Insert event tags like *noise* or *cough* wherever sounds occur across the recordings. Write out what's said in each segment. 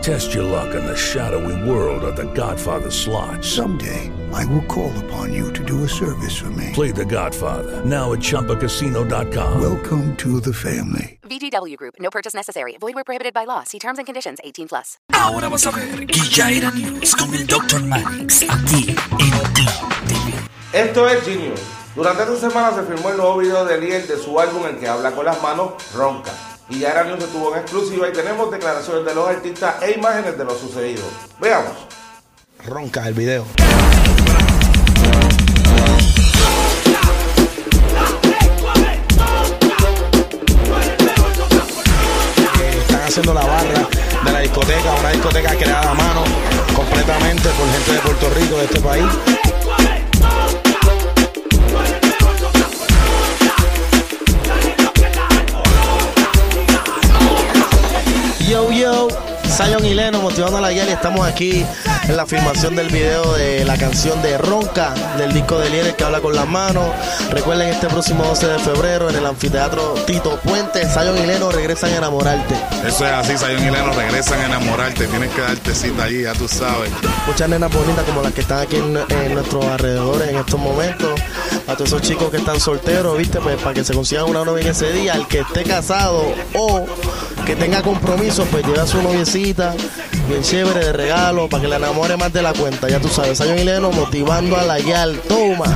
Test your luck in the shadowy world of The Godfather slot. Someday, I will call upon you to do a service for me. Play The Godfather now at ChumbaCasino.com. Welcome to the family. VGW Group. No purchase necessary. Void where prohibited by law. See terms and conditions. 18 plus. Ahora vas a ver Guillaira News con el Dr. Manix aquí en TV. Esto es Genius. Durante esta semana se filmó el nuevo video de Liel de su álbum en que habla con las manos ronca. Y ya era News estuvo en exclusiva y tenemos declaraciones de los artistas e imágenes de lo sucedido. Veamos. Ronca el video. Están haciendo la barra de la discoteca, una discoteca creada a mano completamente por gente de Puerto Rico, de este país. La Yali. Estamos aquí en la filmación del video de la canción de Ronca, del disco de Lienes que habla con las manos. Recuerden este próximo 12 de febrero en el anfiteatro Tito Puente, Zion y Leno regresan a enamorarte. Eso es así, Sayon y Leno regresan a enamorarte. Tienes que darte cita allí, ya tú sabes. Muchas nenas bonitas como las que están aquí en, en nuestros alrededores en estos momentos. A todos esos chicos que están solteros, viste, pues para que se consigan una novia en ese día. El que esté casado o que tenga compromiso, pues lleva a su noviecita, bien chévere de regalo, para que la enamore más de la cuenta. Ya tú sabes, Zion y Leno motivando a la Yal. Toma.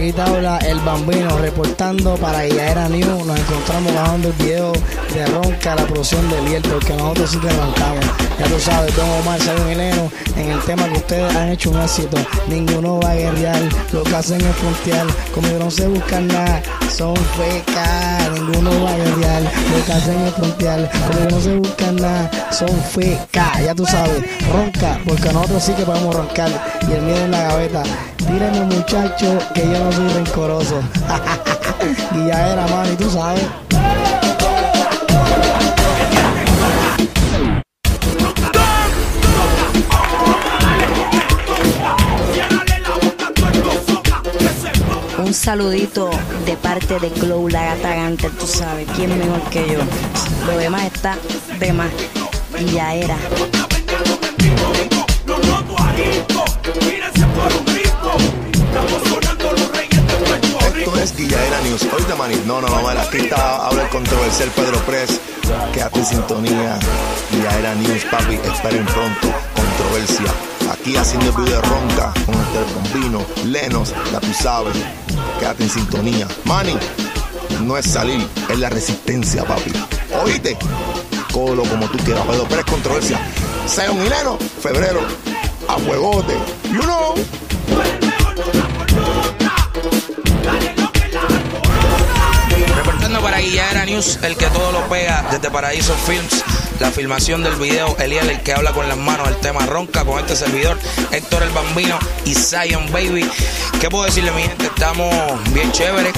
Aquí te habla el bambino reportando para Guillaera News. Nos encontramos grabando el video de Ronca, la producción de Liel, porque nosotros sí que arrancamos. Ya tú sabes, Don Omar, Sayo Mileno, en el tema que ustedes han hecho un éxito. Ninguno va a guerrear, lo que hacen es frontear. Conmigo no se buscan nada, son fecas. Ninguno va a guerrear, lo que hacen es frontear. Conmigo no se buscan nada, son fecas. Ya tú sabes, ronca, porque nosotros sí que podemos roncar. Y el miedo en la gaveta. Tírenme muchacho, que yo no soy rencoroso. *laughs* Guillaera, mano, y tú sabes. Un saludito de parte de Glow, la gata gante, tú sabes, quién mejor que yo. Lo demás está de más. Y ya era. News. Oíste, Manny. No, no, no. Aquí está, habla el controversial Pedro Press. Quédate en sintonía. Guillaera News, papi. Esperen pronto. Controversia. Aquí haciendo el video de Ronca con el Bombino, Lenos, ya tú sabes. Quédate en sintonía. Manny, no es salir, es la resistencia, papi. Oíste. Colo como tú quieras. Pedro Press, controversia. Sea un Leno, febrero. A fuegote. You know. El que todo lo pega desde Paraíso Films. La filmación del video, Eliel, el que habla con las manos, el tema ronca con este servidor, Héctor el Bambino y Zion Baby. ¿Qué puedo decirle, mi gente? Estamos bien chéveres,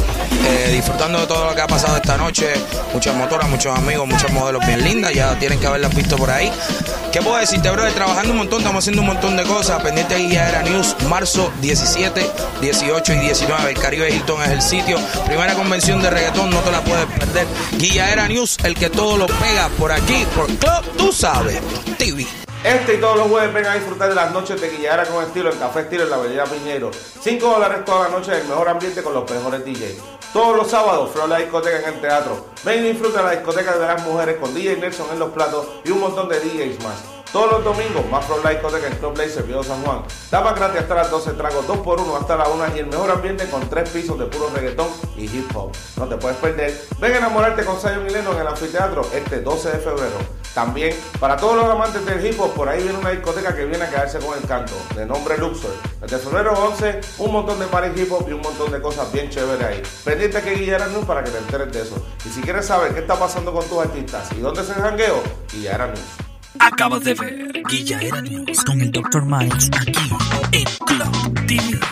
eh, disfrutando de todo lo que ha pasado esta noche. Muchas motoras, muchos amigos, muchos modelos bien lindas, ya tienen que haberlas visto por ahí. ¿Qué puedo decirte, brother? Trabajando un montón, estamos haciendo un montón de cosas. Pendiente Guillara News, marzo 17, 18 y 19. El Caribe Hilton es el sitio. Primera convención de reggaetón, no te la puedes perder. Guillara News, el que todo lo pega por aquí, por Club, tú sabes, TV. Este y todos los jueves ven a disfrutar de las noches de Guillara con estilo en Café Estilo en la Avenida Piñero. 5 dólares toda la noche en el mejor ambiente con los mejores DJs. Todos los sábados, Flor la discoteca en el teatro. Ven y disfruta la discoteca de las mujeres con DJ Nelson en los platos y un montón de DJs más. Todos los domingos, más Pro Light Discoteca en Club Blazer, Viejo San Juan. Daba gratis hasta las 12 tragos, 2 por 1 hasta la 1 y el mejor ambiente con 3 pisos de puro reggaetón y hip hop. No te puedes perder. Ven a enamorarte con Zion y Leno en el anfiteatro este 12 de febrero. También, para todos los amantes del hip hop, por ahí viene una discoteca que viene a quedarse con el canto, de nombre Luxor. Desde febrero 11, un montón de party hip hop y un montón de cosas bien chéveres ahí. Pendiente que Guillermo para que te enteres de eso. Y si quieres saber qué está pasando con tus artistas y dónde se jangueo, Guillermo News. Acabas de ver Guillaera News con el Dr. Miles aquí en Club.